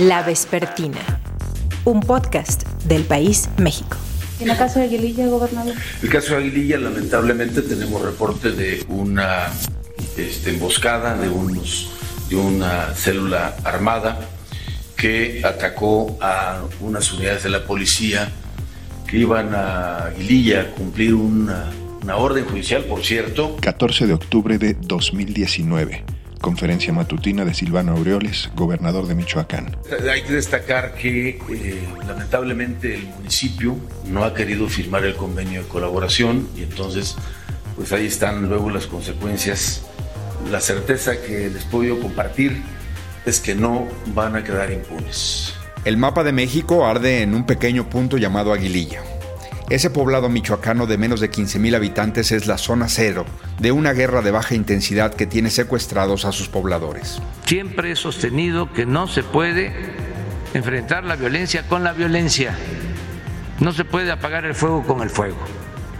La Vespertina, un podcast del país México. ¿En el caso de Aguililla, gobernador? El caso de Aguililla, lamentablemente, tenemos reporte de una este, emboscada de, unos, de una célula armada que atacó a unas unidades de la policía que iban a Aguililla a cumplir una, una orden judicial, por cierto. 14 de octubre de 2019. Conferencia matutina de Silvano Aureoles, gobernador de Michoacán. Hay que destacar que eh, lamentablemente el municipio no ha querido firmar el convenio de colaboración y entonces pues ahí están luego las consecuencias. La certeza que les puedo compartir es que no van a quedar impunes. El mapa de México arde en un pequeño punto llamado Aguililla. Ese poblado michoacano de menos de 15.000 habitantes es la zona cero de una guerra de baja intensidad que tiene secuestrados a sus pobladores. Siempre he sostenido que no se puede enfrentar la violencia con la violencia. No se puede apagar el fuego con el fuego.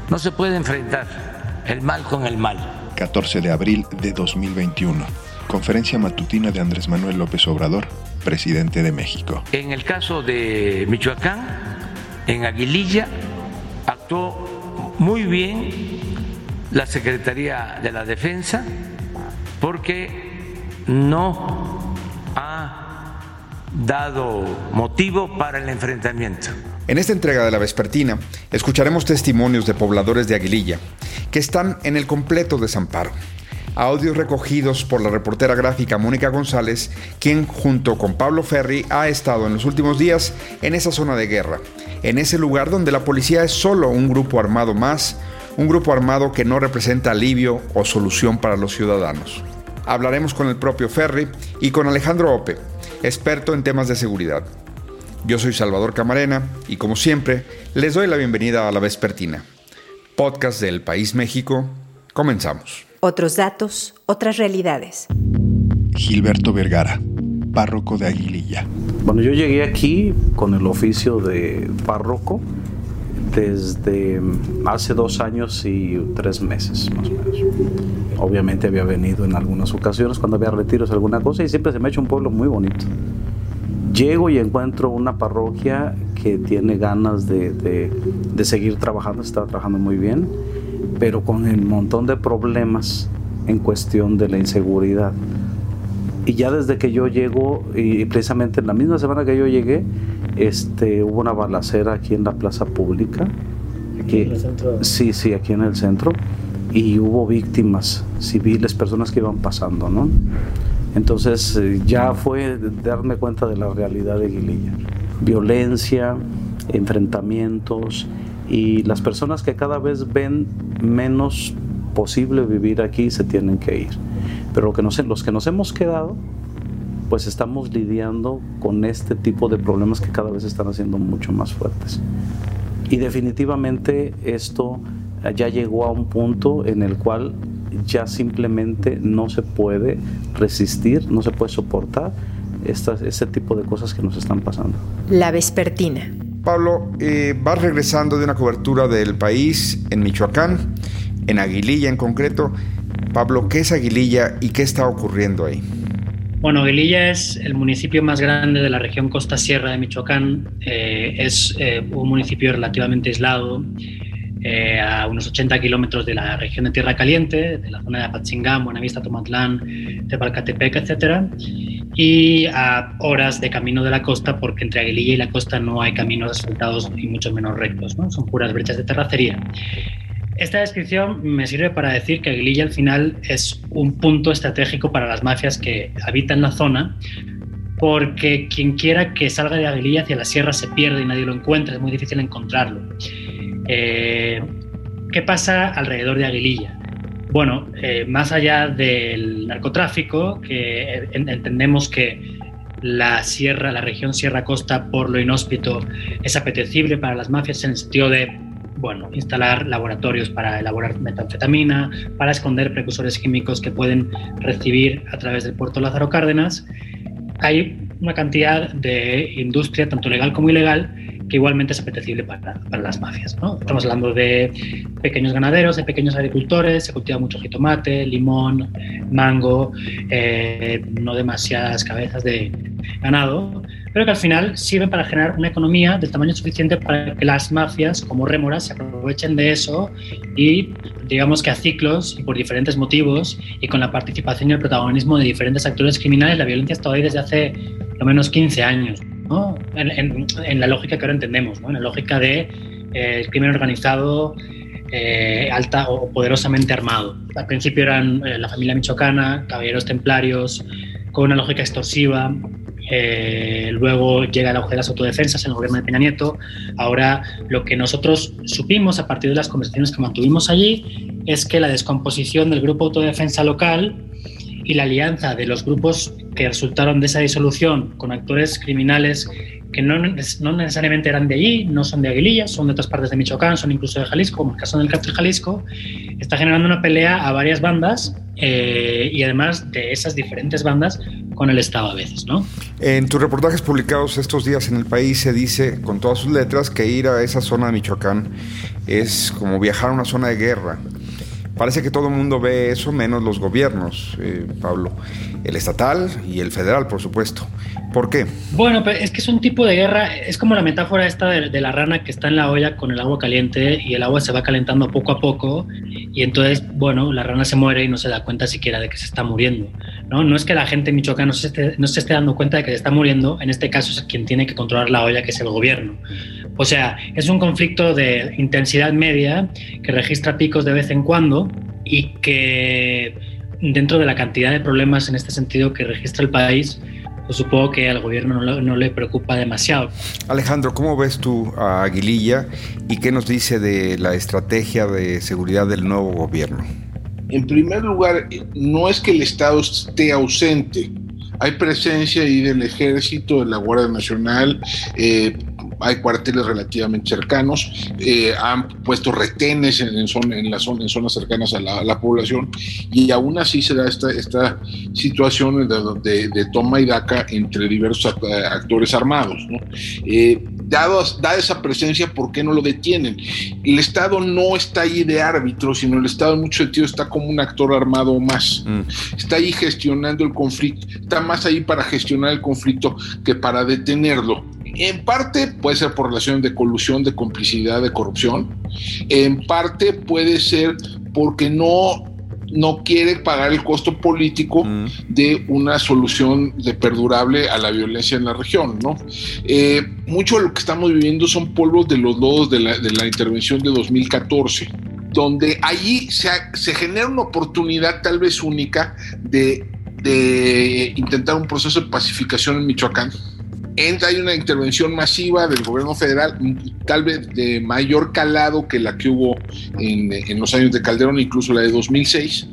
No se puede enfrentar el mal con el mal. 14 de abril de 2021. Conferencia matutina de Andrés Manuel López Obrador, presidente de México. En el caso de Michoacán, en Aguililla, muy bien la Secretaría de la Defensa porque no ha dado motivo para el enfrentamiento. En esta entrega de la vespertina escucharemos testimonios de pobladores de Aguililla que están en el completo desamparo. Audios recogidos por la reportera gráfica Mónica González, quien junto con Pablo Ferri ha estado en los últimos días en esa zona de guerra en ese lugar donde la policía es solo un grupo armado más, un grupo armado que no representa alivio o solución para los ciudadanos. Hablaremos con el propio Ferry y con Alejandro Ope, experto en temas de seguridad. Yo soy Salvador Camarena y como siempre les doy la bienvenida a La Vespertina, podcast del País México. Comenzamos. Otros datos, otras realidades. Gilberto Vergara, párroco de Aguililla. Bueno, yo llegué aquí con el oficio de párroco desde hace dos años y tres meses más o menos. Obviamente había venido en algunas ocasiones cuando había retiros alguna cosa y siempre se me ha hecho un pueblo muy bonito. Llego y encuentro una parroquia que tiene ganas de, de, de seguir trabajando, está trabajando muy bien, pero con un montón de problemas en cuestión de la inseguridad. Y ya desde que yo llego, y precisamente en la misma semana que yo llegué, este, hubo una balacera aquí en la plaza pública. Aquí en el centro. Sí, sí, aquí en el centro. Y hubo víctimas civiles, personas que iban pasando, ¿no? Entonces eh, ya fue darme cuenta de la realidad de Guililla. Violencia, enfrentamientos y las personas que cada vez ven menos posible vivir aquí se tienen que ir. Pero lo que nos, los que nos hemos quedado, pues estamos lidiando con este tipo de problemas que cada vez están haciendo mucho más fuertes. Y definitivamente esto ya llegó a un punto en el cual ya simplemente no se puede resistir, no se puede soportar este tipo de cosas que nos están pasando. La vespertina. Pablo, eh, vas regresando de una cobertura del país en Michoacán, en Aguililla en concreto. Pablo, ¿qué es Aguililla y qué está ocurriendo ahí? Bueno, Aguililla es el municipio más grande de la región Costa Sierra de Michoacán. Eh, es eh, un municipio relativamente aislado, eh, a unos 80 kilómetros de la región de Tierra Caliente, de la zona de Apatzingán, Buenavista, Tomatlán, Tepalcatepec, etc. Y a horas de camino de la costa, porque entre Aguililla y la costa no hay caminos asfaltados y mucho menos rectos, son puras brechas de terracería. Esta descripción me sirve para decir que Aguililla al final es un punto estratégico para las mafias que habitan la zona, porque quien quiera que salga de Aguililla hacia la sierra se pierde y nadie lo encuentra, es muy difícil encontrarlo. Eh, ¿Qué pasa alrededor de Aguililla? Bueno, eh, más allá del narcotráfico, que entendemos que la sierra, la región Sierra Costa, por lo inhóspito, es apetecible para las mafias en el sentido de bueno, instalar laboratorios para elaborar metanfetamina, para esconder precursores químicos que pueden recibir a través del puerto Lázaro Cárdenas. Hay una cantidad de industria, tanto legal como ilegal, que igualmente es apetecible para, para las mafias. ¿no? Estamos hablando de pequeños ganaderos, de pequeños agricultores, se cultiva mucho jitomate, limón, mango, eh, no demasiadas cabezas de ganado, pero que al final sirven para generar una economía del tamaño suficiente para que las mafias, como rémoras, se aprovechen de eso y digamos que a ciclos y por diferentes motivos y con la participación y el protagonismo de diferentes actores criminales, la violencia está ahí desde hace lo menos 15 años, ¿no? en, en, la lógica que ahora entendemos, ¿no? en la lógica de eh, crimen organizado eh, alta o poderosamente armado. Al principio eran eh, la familia michoacana, caballeros templarios, con una lógica extorsiva, eh, luego llega el auge de las autodefensas en el gobierno de Peña Nieto. Ahora, lo que nosotros supimos a partir de las conversaciones que mantuvimos allí es que la descomposición del grupo autodefensa local y la alianza de los grupos que resultaron de esa disolución con actores criminales que no, no, necesariamente eran de allí, no son de Aguililla, son de otras partes de Michoacán, son incluso de Jalisco, como el caso del Cártel Jalisco, está generando una pelea a varias bandas eh, y además de esas diferentes bandas con el Estado a veces, ¿no? En tus reportajes publicados estos días en el país se dice con todas sus letras que ir a esa zona de Michoacán es como viajar a una zona de guerra. Parece que todo el mundo ve eso, menos los gobiernos, eh, Pablo. El estatal y el federal, por supuesto. ¿Por qué? Bueno, es que es un tipo de guerra, es como la metáfora esta de, la rana que está en la olla con el agua caliente y el agua se va calentando poco a poco y entonces, bueno, la rana se muere y no se da cuenta siquiera de que se está muriendo. No, no es que la gente en Michoacán no se, esté, no se esté dando cuenta de que se está muriendo, en este caso es quien tiene que controlar la olla, que es el gobierno. O sea, es un conflicto de intensidad media que registra picos de vez en cuando y que dentro de la cantidad de problemas en este sentido que registra el país, pues supongo que al gobierno no, le preocupa demasiado. Alejandro, ¿cómo ves tú a Aguililla y qué nos dice de la estrategia de seguridad del nuevo gobierno? En primer lugar, no es que el Estado esté ausente, hay presencia ahí del ejército, de la Guardia Nacional, eh, hay cuarteles relativamente cercanos, eh, han puesto retenes en, en, la zona, en zonas cercanas a la, población y aún así se da esta, esta situación de, de, toma y daca entre diversos actores armados. ¿no? Eh, dado, dada esa presencia, ¿por qué no lo detienen? El Estado no está ahí de árbitro, sino el Estado en mucho sentido está como un actor armado más. Mm. Está ahí gestionando el conflicto, está más ahí para gestionar el conflicto que para detenerlo. En parte puede ser por relación de colusión, de complicidad, de corrupción. En parte puede ser porque no no quiere pagar el costo político mm. de una solución de perdurable a la violencia en la región. ¿no? Eh, mucho de lo que estamos viviendo son polvos de los lodos de la, de la intervención de 2014 donde allí se, se, genera una oportunidad tal vez única de, de intentar un proceso de pacificación en Michoacán entra hay una intervención masiva del gobierno federal, tal vez de mayor calado que la que hubo en, los años de Calderón, incluso la de 2006.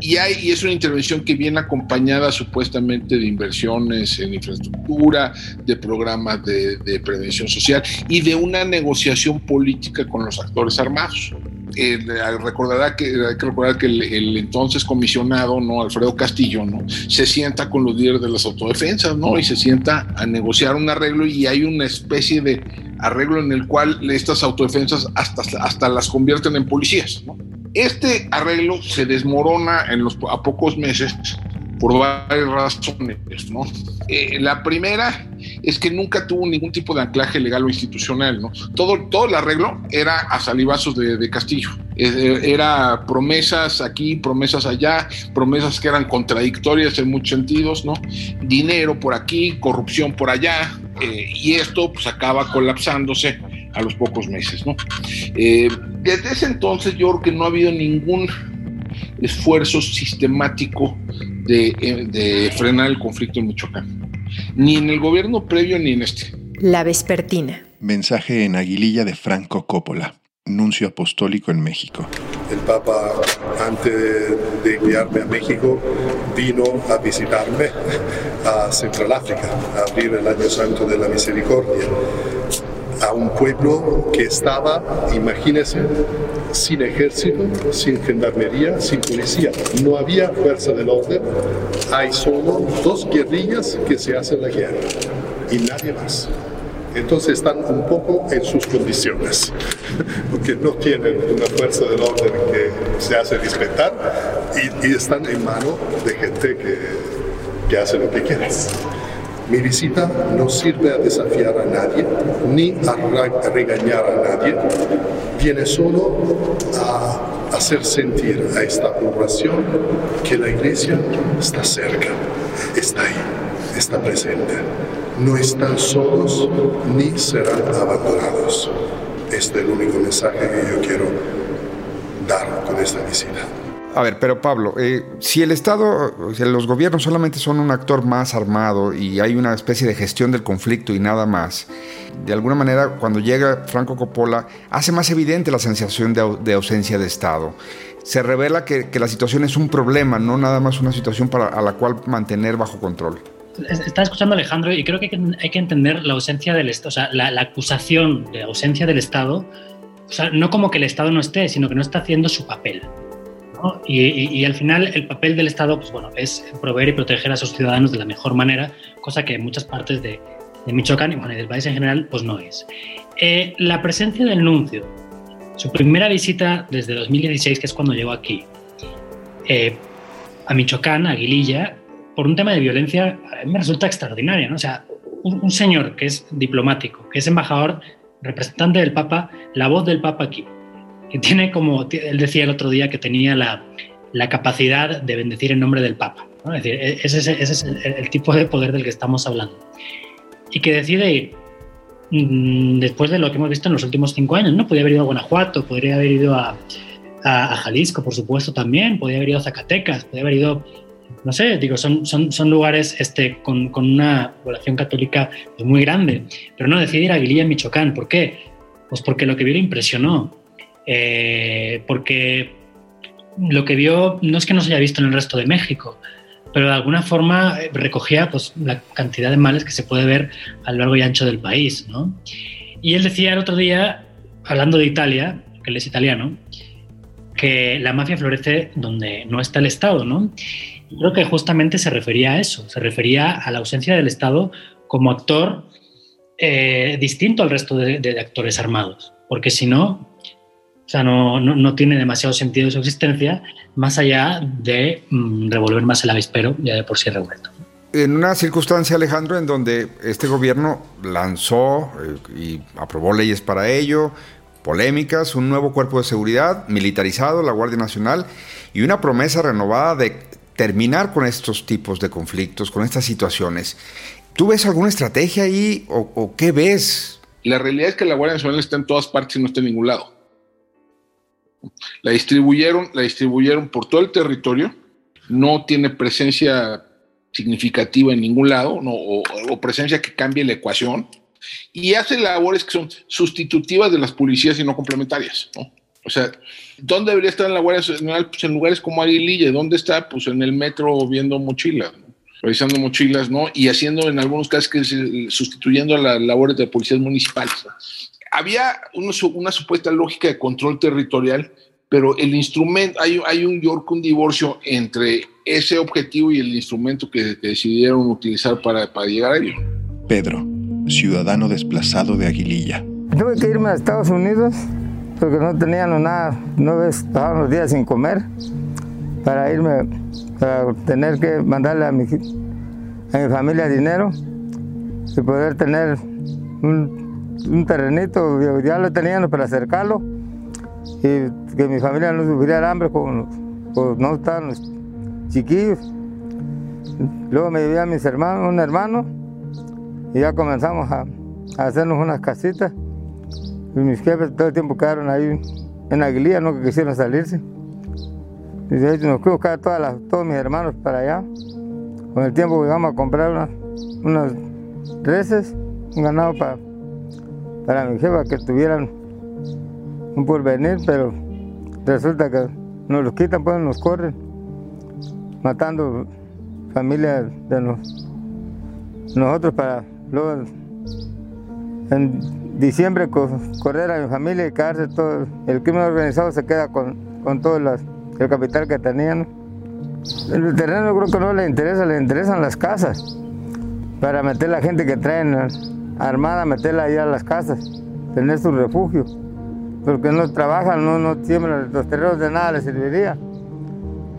Y, hay, y es una intervención que viene acompañada supuestamente de inversiones en infraestructura, de programas de prevención social y de una negociación política con los actores armados eh, recordará que, hay que recordar que el, entonces comisionado, ¿no? Alfredo Castillo, ¿no? Se sienta con los líderes de las autodefensas, ¿no? Y se sienta a negociar un arreglo y hay una especie de arreglo en el cual estas autodefensas hasta, hasta las convierten en policías, ¿no? Este arreglo se desmorona en los, a pocos meses por varias razones, ¿no? Eh, la primera es que nunca tuvo ningún tipo de anclaje legal o institucional, ¿no? Todo, todo el arreglo era a salivazos de, Castillo. Eh, era promesas aquí, promesas allá, promesas que eran contradictorias en muchos sentidos, ¿no? Dinero por aquí, corrupción por allá, eh, y esto pues acaba colapsándose a los pocos meses, ¿no? desde ese entonces yo creo que no ha habido ningún esfuerzo sistemático de, de frenar el conflicto en Michoacán. Ni en el gobierno previo ni en este. La Vespertina. Mensaje en Aguililla de Franco Coppola, nuncio apostólico en México. El Papa, antes de enviarme a México, vino a visitarme a Central África, a abrir el Año Santo de la Misericordia a un pueblo que estaba, imagínense, sin ejército, sin gendarmería, sin policía. No había fuerza del orden, hay solo dos guerrillas que se hacen la guerra y nadie más. Entonces están un poco en sus condiciones, porque no tienen una fuerza del orden que se hace respetar y, están en mano de gente que, que hace lo que quiere. Mi visita no sirve a desafiar a nadie, ni a regañar a nadie, viene solo a hacer sentir a esta población que la iglesia está cerca, está ahí, está presente. No están solos ni serán abandonados. Este es el único mensaje que yo quiero dar con esta visita. A ver, pero Pablo, eh, si el Estado, los gobiernos solamente son un actor más armado y hay una especie de gestión del conflicto y nada más, de alguna manera cuando llega Franco Coppola hace más evidente la sensación de, ausencia de Estado. Se revela que, la situación es un problema, no nada más una situación para, a la cual mantener bajo control. Está escuchando Alejandro y creo que hay que, entender la ausencia del Estado, o sea, la acusación de ausencia del Estado, o sea, no como que el Estado no esté, sino que no está haciendo su papel. Y, al final el papel del Estado pues bueno, es proveer y proteger a sus ciudadanos de la mejor manera, cosa que en muchas partes de, Michoacán y, del país en general pues no es. Eh, la presencia del nuncio, su primera visita desde 2016, que es cuando llegó aquí, eh, a Michoacán, a Aguililla, por un tema de violencia, a mí me resulta extraordinaria. ¿no? O sea, un, un señor que es diplomático, que es embajador, representante del Papa, la voz del Papa aquí, que tiene como, él decía el otro día que tenía la, la capacidad de bendecir en nombre del Papa. Es decir, e-, ese es, el, tipo de poder del que estamos hablando. Y que decide ir mm, después de lo que hemos visto en los últimos cinco años. ¿no? Podría haber ido a Guanajuato, podría haber ido a, a, Jalisco, por supuesto, también, podría haber ido a Zacatecas, podría haber ido, no sé, digo, son, son, son lugares este, con, con una población católica muy grande. Pero no, decide ir a Aguililla, Michoacán. ¿Por qué? Pues porque lo que vio le impresionó eh, porque lo que vio no es que no se haya visto en el resto de México, pero de alguna forma eh, recogía pues, la cantidad de males que se puede ver a lo largo y ancho del país. ¿no? Y él decía el otro día, hablando de Italia, que él es italiano, que la mafia florece donde no está el Estado. ¿no? creo que justamente se refería a eso, se refería a la ausencia del Estado como actor eh, distinto al resto de actores armados, porque si no, o sea, no, no, tiene demasiado sentido su existencia, más allá de mm, revolver más el avispero ya de por sí revuelto. En una circunstancia, Alejandro, en donde este gobierno lanzó eh, y aprobó leyes para ello, polémicas, un nuevo cuerpo de seguridad militarizado, la Guardia Nacional, y una promesa renovada de terminar con estos tipos de conflictos, con estas situaciones. ¿Tú ves alguna estrategia ahí o, o qué ves? La realidad es que la Guardia Nacional está en todas partes y no está en ningún lado. La distribuyeron, la distribuyeron por todo el territorio, no tiene presencia significativa en ningún lado, o, presencia que cambie la ecuación, y hace labores que son sustitutivas de las policías y no complementarias. O sea, ¿dónde debería estar en la Guardia Nacional? Pues en lugares como Aguililla. ¿Dónde está? Pues en el metro viendo mochilas, revisando mochilas, ¿no? Y haciendo en algunos casos que sustituyendo a las labores de policías municipales había una, supuesta lógica de control territorial, pero el instrumento, hay, hay un York, un divorcio entre ese objetivo y el instrumento que, decidieron utilizar para, para, llegar a ello. Pedro, ciudadano desplazado de Aguililla. Tuve que irme a Estados Unidos porque no tenían nada, no ves, pasaban los días sin comer para irme, para tener que mandarle a mi, a mi familia dinero y poder tener un un terrenito, ya lo tenían para acercarlo y que mi familia no sufriera hambre, como, no estaban los chiquillos. Luego me llevé a mis hermanos, un hermano, y ya comenzamos a, hacernos unas casitas. Mis jefes todo el tiempo quedaron ahí en Aguililla, no que quisieron salirse. Y de nos fuimos buscar todas todos mis hermanos para allá. Con el tiempo llegamos a comprar unas, unas reses, un ganado para para mi jefa que tuvieran un porvenir, pero resulta que nos los quitan, pues nos corren, matando familias de nosotros para luego en diciembre correr a mi familia y quedarse todo. El crimen organizado se queda con, con todo el capital que tenían. El terreno creo que no le interesa, le interesan las casas para meter la gente que traen armada, meterla ahí a las casas, tener su refugio. Porque no trabajan, no, no siembran, los terrenos de nada les serviría.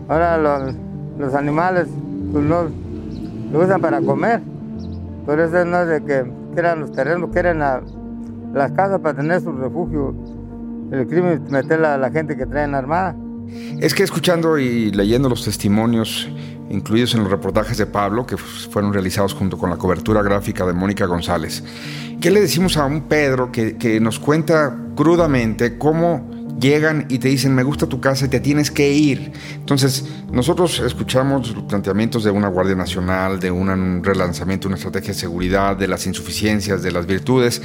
Ahora los, los animales pues no, lo usan para comer. Por eso no es de que quieran los terrenos, quieren las casas para tener su refugio. El crimen es meter a la gente que traen armada. Es que escuchando y leyendo los testimonios incluidos en los reportajes de Pablo, que fueron realizados junto con la cobertura gráfica de Mónica González, ¿qué le decimos a un Pedro que, nos cuenta crudamente cómo llegan y te dicen, me gusta tu casa y te tienes que ir. Entonces, nosotros escuchamos los planteamientos de una Guardia Nacional, de un relanzamiento, una estrategia de seguridad, de las insuficiencias, de las virtudes,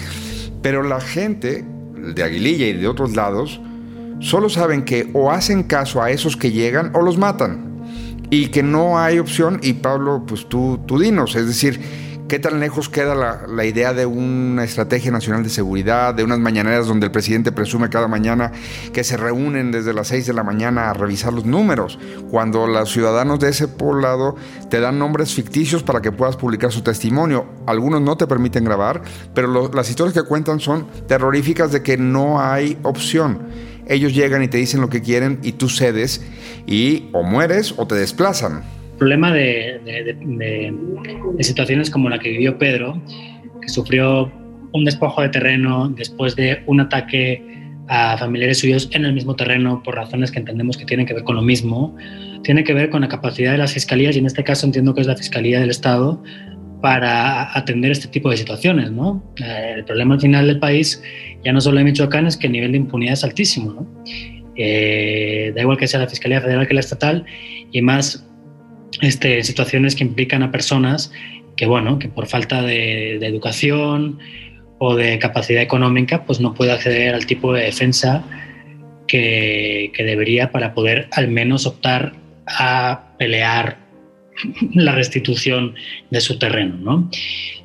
pero la gente de Aguililla y de otros lados solo saben que o hacen caso a esos que llegan o los matan. Y que no hay opción, y Pablo, pues tú, tú dinos, es decir, ¿Qué tan lejos queda la, idea de una estrategia nacional de seguridad, de unas mañaneras donde el presidente presume cada mañana que se reúnen desde las 6 de la mañana a revisar los números, cuando los ciudadanos de ese poblado te dan nombres ficticios para que puedas publicar su testimonio? Algunos no te permiten grabar, pero las historias que cuentan son terroríficas de que no hay opción ellos llegan y te dicen lo que quieren y tú cedes y o mueres o te desplazan. Problema de, situaciones como la que vivió Pedro, que sufrió un despojo de terreno después de un ataque a familiares suyos en el mismo terreno por razones que entendemos que tienen que ver con lo mismo, tiene que ver con la capacidad de las fiscalías, y en este caso entiendo que es la Fiscalía del Estado, para atender este tipo de situaciones. ¿no? Eh, el problema al final del país, ya no solo en Michoacán, es que el nivel de impunidad es altísimo. ¿no? Eh, da igual que sea la Fiscalía Federal que la estatal, y más este, situaciones que implican a personas que, bueno, que por falta de, educación o de capacidad económica, pues no puede acceder al tipo de defensa que, que debería para poder al menos optar a pelear la restitución de su terreno. ¿no?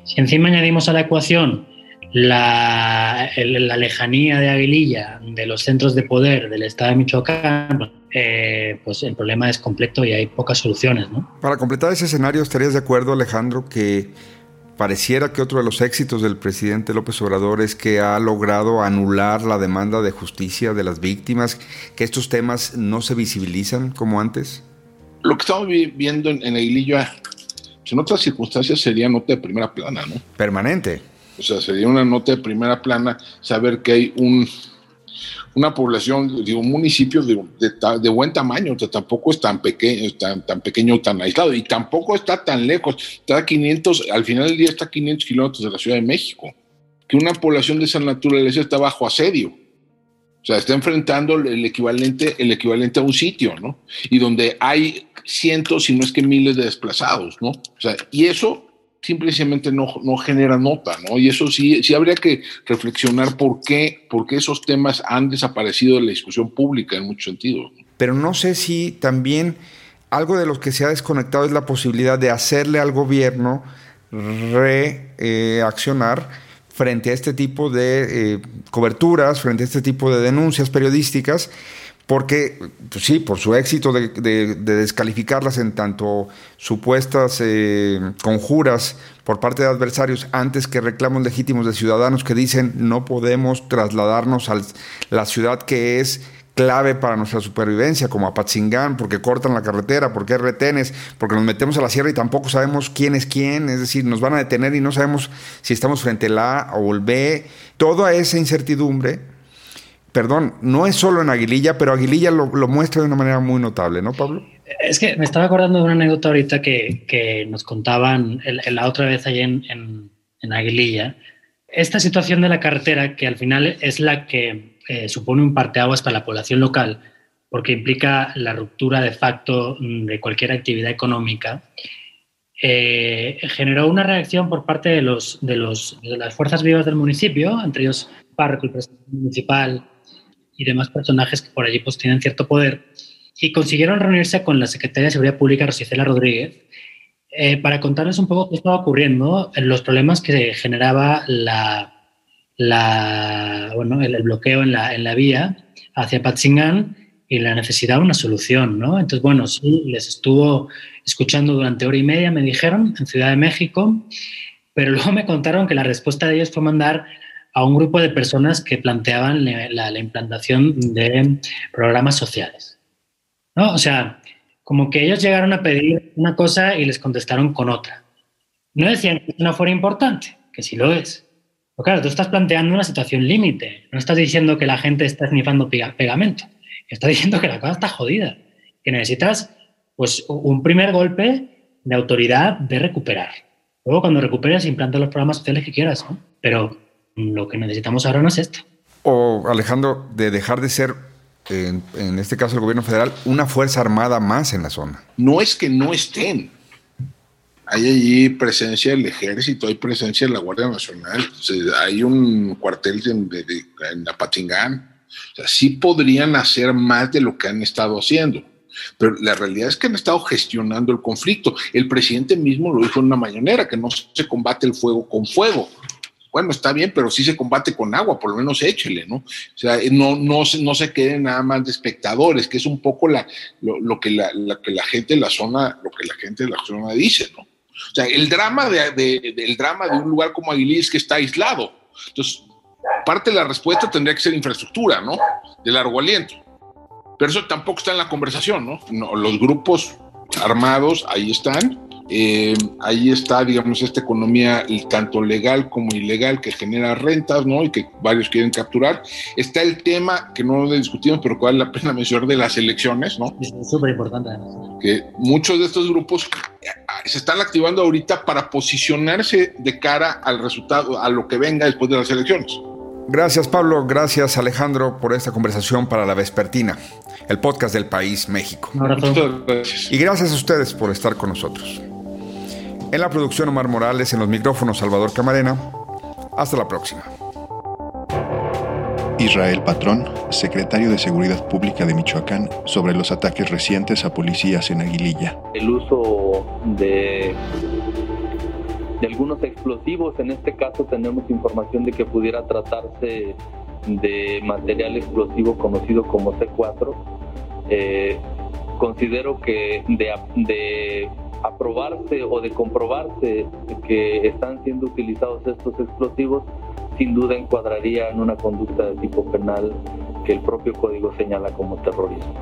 Si encima añadimos a la ecuación la, la, lejanía de Aguililla de los centros de poder del Estado de Michoacán, eh, pues el problema es completo y hay pocas soluciones. Para completar ese escenario, ¿estarías de acuerdo, Alejandro, que pareciera que otro de los éxitos del presidente López Obrador es que ha logrado anular la demanda de justicia de las víctimas, que estos temas no se visibilizan como antes? Lo que estamos viendo en, Aguililla, en otras circunstancias sería nota de primera plana, ¿no? Permanente. O sea, sería una nota de primera plana saber que hay un una población de un municipio de, de, buen tamaño, o tampoco es tan pequeño, tan, tan pequeño, tan aislado, y tampoco está tan lejos, está a 500, al final del día está a 500 kilómetros de la Ciudad de México, que una población de esa naturaleza está bajo asedio. O sea, está enfrentando el equivalente, el equivalente a un sitio, ¿no? Y donde hay cientos, si no es que miles de desplazados, ¿no? O sea, y eso simplemente no, no genera nota, ¿no? Y eso sí, sí habría que reflexionar por qué, por qué esos temas han desaparecido de la discusión pública en muchos sentidos. Pero no sé si también algo de lo que se ha desconectado es la posibilidad de hacerle al gobierno reaccionar frente a este tipo de eh, coberturas, frente a este tipo de denuncias periodísticas porque pues sí, por su éxito de, descalificarlas en tanto supuestas eh, conjuras por parte de adversarios antes que reclamos legítimos de ciudadanos que dicen no podemos trasladarnos a la ciudad que es clave para nuestra supervivencia, como a Patzingán, porque cortan la carretera, porque hay retenes, porque nos metemos a la sierra y tampoco sabemos quién es quién, es decir, nos van a detener y no sabemos si estamos frente al A o el B, toda esa incertidumbre perdón, no es solo en Aguililla, pero Aguililla lo, muestra de una manera muy notable, ¿no, Pablo? Es que me estaba acordando de una anécdota ahorita que, nos contaban la otra vez allí en, Aguililla. Esta situación de la carretera, que al final es la que eh, supone un parteaguas para la población local, porque implica la ruptura de facto de cualquier actividad económica, eh, generó una reacción por parte de, los, de, los, las fuerzas vivas del municipio, entre ellos párroco, el presidente municipal, y demás personajes que por allí pues tienen cierto poder, y consiguieron reunirse con la secretaria de Seguridad Pública, Rosicela Rodríguez, eh, para contarles un poco qué estaba ocurriendo, en los problemas que generaba el, bloqueo en la, vía hacia Patzingán y la necesidad de una solución, ¿no? Entonces, bueno, sí, les estuvo escuchando durante hora y media, me dijeron, en Ciudad de México, pero luego me contaron que la respuesta de ellos fue mandar a un grupo de personas que planteaban la, la implantación de programas sociales. O sea, como que ellos llegaron a pedir una cosa y les contestaron con otra. No decían que no fuera importante, que sí lo es. Pero claro, tú estás planteando una situación límite. No estás diciendo que la gente está esnifando pegamento. Estás diciendo que la cosa está jodida. Que necesitas pues, un primer golpe de autoridad de recuperar. Luego, cuando recuperes, implanta los programas sociales que quieras. ¿no? Pero lo que necesitamos ahora no es esto. O, Alejandro, de dejar de ser en, este caso el gobierno federal, una fuerza armada más en la zona. No es que no estén, hay allí presencia del ejército, hay presencia de la Guardia Nacional, hay un cuartel en, Apatingán. O sea, sí podrían hacer más de lo que han estado haciendo. Pero la realidad es que han estado gestionando el conflicto. El presidente mismo lo dijo en una mañanera, que no se combate el fuego con fuego. Bueno, está bien, pero sí se combate con agua, por lo menos échele, ¿no? O sea, no, no, no se queden nada más de espectadores, que es un poco la, lo, que la, que la gente de la zona, lo que la gente de la zona dice, ¿no? O sea, el drama de, el drama de un lugar como Aguilí es que está aislado. Entonces, parte de la respuesta tendría que ser infraestructura, ¿no? De largo aliento. Pero eso tampoco está en la conversación, ¿no? no los grupos armados ahí están, eh, ahí está, digamos, esta economía tanto legal como ilegal que genera rentas, ¿no? Y que varios quieren capturar. Está el tema que no discutimos, pero que vale la pena mencionar de las elecciones, ¿no? Es súper importante. Que muchos de estos grupos eh, se están activando ahorita para posicionarse de cara al resultado, a lo que venga después de las elecciones. Gracias Pablo, gracias Alejandro por esta conversación para la Vespertina, el podcast del país México. Y gracias a ustedes por estar con nosotros. En la producción Omar Morales, en los micrófonos Salvador Camarena. Hasta la próxima. Israel Patrón, secretario de Seguridad Pública de Michoacán, sobre los ataques recientes a policías en Aguililla. El uso de, de algunos explosivos, en este caso tenemos información de que pudiera tratarse de material explosivo conocido como C4. Eh, considero que de, de aprobarse o de comprobarse que están siendo utilizados estos explosivos, sin duda encuadraría en una conducta de tipo penal que el propio código señala como terrorismo.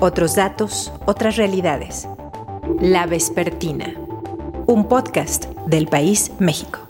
Otros datos, otras realidades. La Vespertina, un podcast del país México.